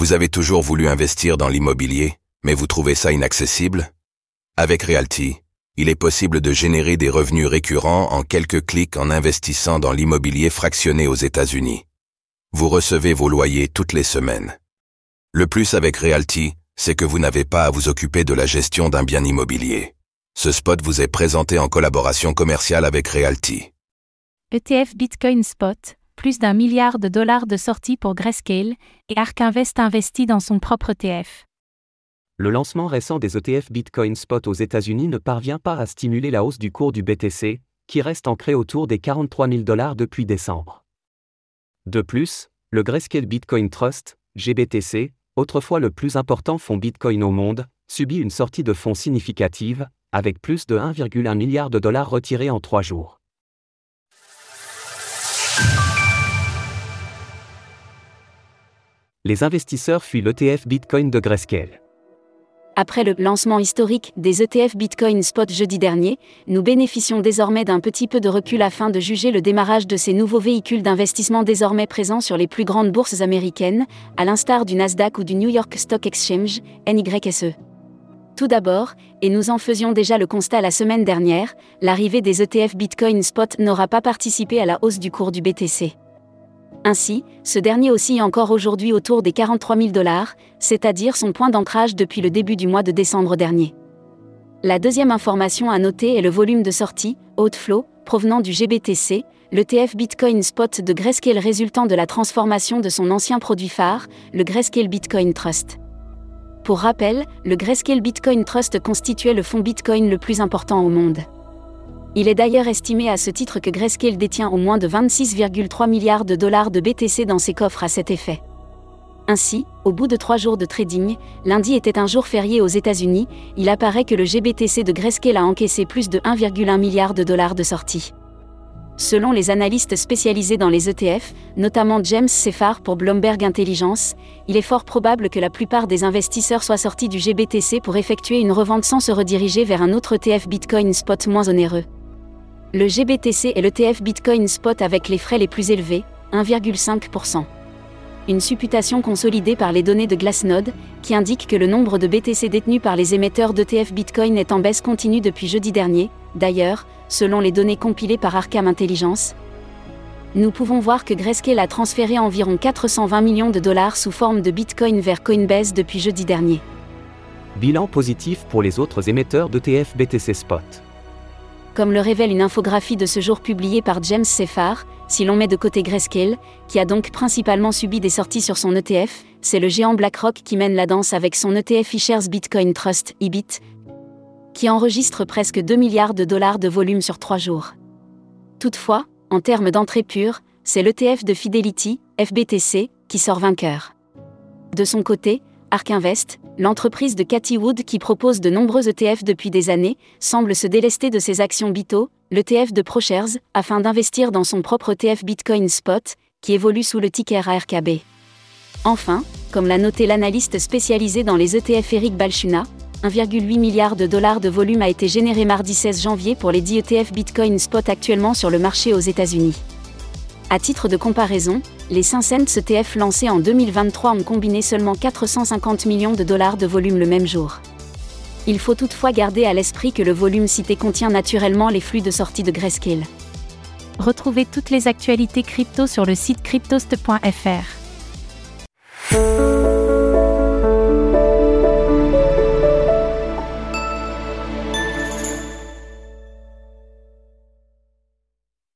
Vous avez toujours voulu investir dans l'immobilier, mais vous trouvez ça inaccessible? Avec Realty, il est possible de générer des revenus récurrents en quelques clics en investissant dans l'immobilier fractionné aux États-Unis. Vous recevez vos loyers toutes les semaines. Le plus avec Realty, c'est que vous n'avez pas à vous occuper de la gestion d'un bien immobilier. Ce spot vous est présenté en collaboration commerciale avec Realty. ETF Bitcoin Spot, plus d'un milliard de dollars de sortie pour Grayscale, et Ark Invest investit dans son propre ETF. Le lancement récent des ETF Bitcoin Spot aux États-Unis ne parvient pas à stimuler la hausse du cours du BTC, qui reste ancré autour des 43 000 dollars depuis décembre. De plus, le Grayscale Bitcoin Trust, GBTC, autrefois le plus important fonds Bitcoin au monde, subit une sortie de fonds significative, avec plus de 1,1 milliard de dollars retirés en trois jours. Les investisseurs fuient l'ETF Bitcoin de Grayscale. Après le lancement historique des ETF Bitcoin Spot jeudi dernier, nous bénéficions désormais d'un petit peu de recul afin de juger le démarrage de ces nouveaux véhicules d'investissement désormais présents sur les plus grandes bourses américaines, à l'instar du Nasdaq ou du New York Stock Exchange, NYSE. Tout d'abord, et nous en faisions déjà le constat la semaine dernière, l'arrivée des ETF Bitcoin Spot n'aura pas participé à la hausse du cours du BTC. Ainsi, ce dernier oscille encore aujourd'hui autour des 43 000 dollars, c'est-à-dire son point d'ancrage depuis le début du mois de décembre dernier. La deuxième information à noter est le volume de sortie, outflow, provenant du GBTC, l'ETF Bitcoin Spot de Grayscale résultant de la transformation de son ancien produit phare, le Grayscale Bitcoin Trust. Pour rappel, le Grayscale Bitcoin Trust constituait le fonds Bitcoin le plus important au monde. Il est d'ailleurs estimé à ce titre que Grayscale détient au moins de 26,3 milliards de dollars de BTC dans ses coffres à cet effet. Ainsi, au bout de trois jours de trading, lundi était un jour férié aux États-Unis, il apparaît que le GBTC de Grayscale a encaissé plus de 1,1 milliard de dollars de sortie. Selon les analystes spécialisés dans les ETF, notamment James Seffar pour Bloomberg Intelligence, il est fort probable que la plupart des investisseurs soient sortis du GBTC pour effectuer une revente sans se rediriger vers un autre ETF Bitcoin spot moins onéreux. Le GBTC est l'ETF Bitcoin Spot avec les frais les plus élevés, 1,5%. Une supputation consolidée par les données de Glassnode, qui indique que le nombre de BTC détenus par les émetteurs d'ETF Bitcoin est en baisse continue depuis jeudi dernier, d'ailleurs, selon les données compilées par Arkham Intelligence. Nous pouvons voir que Grayscale a transféré environ 420 millions de dollars sous forme de Bitcoin vers Coinbase depuis jeudi dernier. Bilan positif pour les autres émetteurs d'ETF BTC Spot comme le révèle une infographie de ce jour publiée par James Seffar, si l'on met de côté Grayscale, qui a donc principalement subi des sorties sur son ETF, c'est le géant BlackRock qui mène la danse avec son ETF eShares Bitcoin Trust, EBIT, qui enregistre presque 2 milliards de dollars de volume sur 3 jours. Toutefois, en termes d'entrée pure, c'est l'ETF de Fidelity, FBTC, qui sort vainqueur. De son côté, Ark Invest, l'entreprise de Cathy Wood qui propose de nombreux ETF depuis des années, semble se délester de ses actions BITO, l'ETF de ProShares, afin d'investir dans son propre ETF Bitcoin Spot, qui évolue sous le ticker ARKB. Enfin, comme l'a noté l'analyste spécialisé dans les ETF Eric Balchuna, 1,8 milliard de dollars de volume a été généré mardi 16 janvier pour les 10 ETF Bitcoin Spot actuellement sur le marché aux États-Unis. À titre de comparaison, les 5 cents ETF lancés en 2023 ont combiné seulement 450 millions de dollars de volume le même jour. Il faut toutefois garder à l'esprit que le volume cité contient naturellement les flux de sortie de Grayscale. Retrouvez toutes les actualités crypto sur le site cryptost.fr.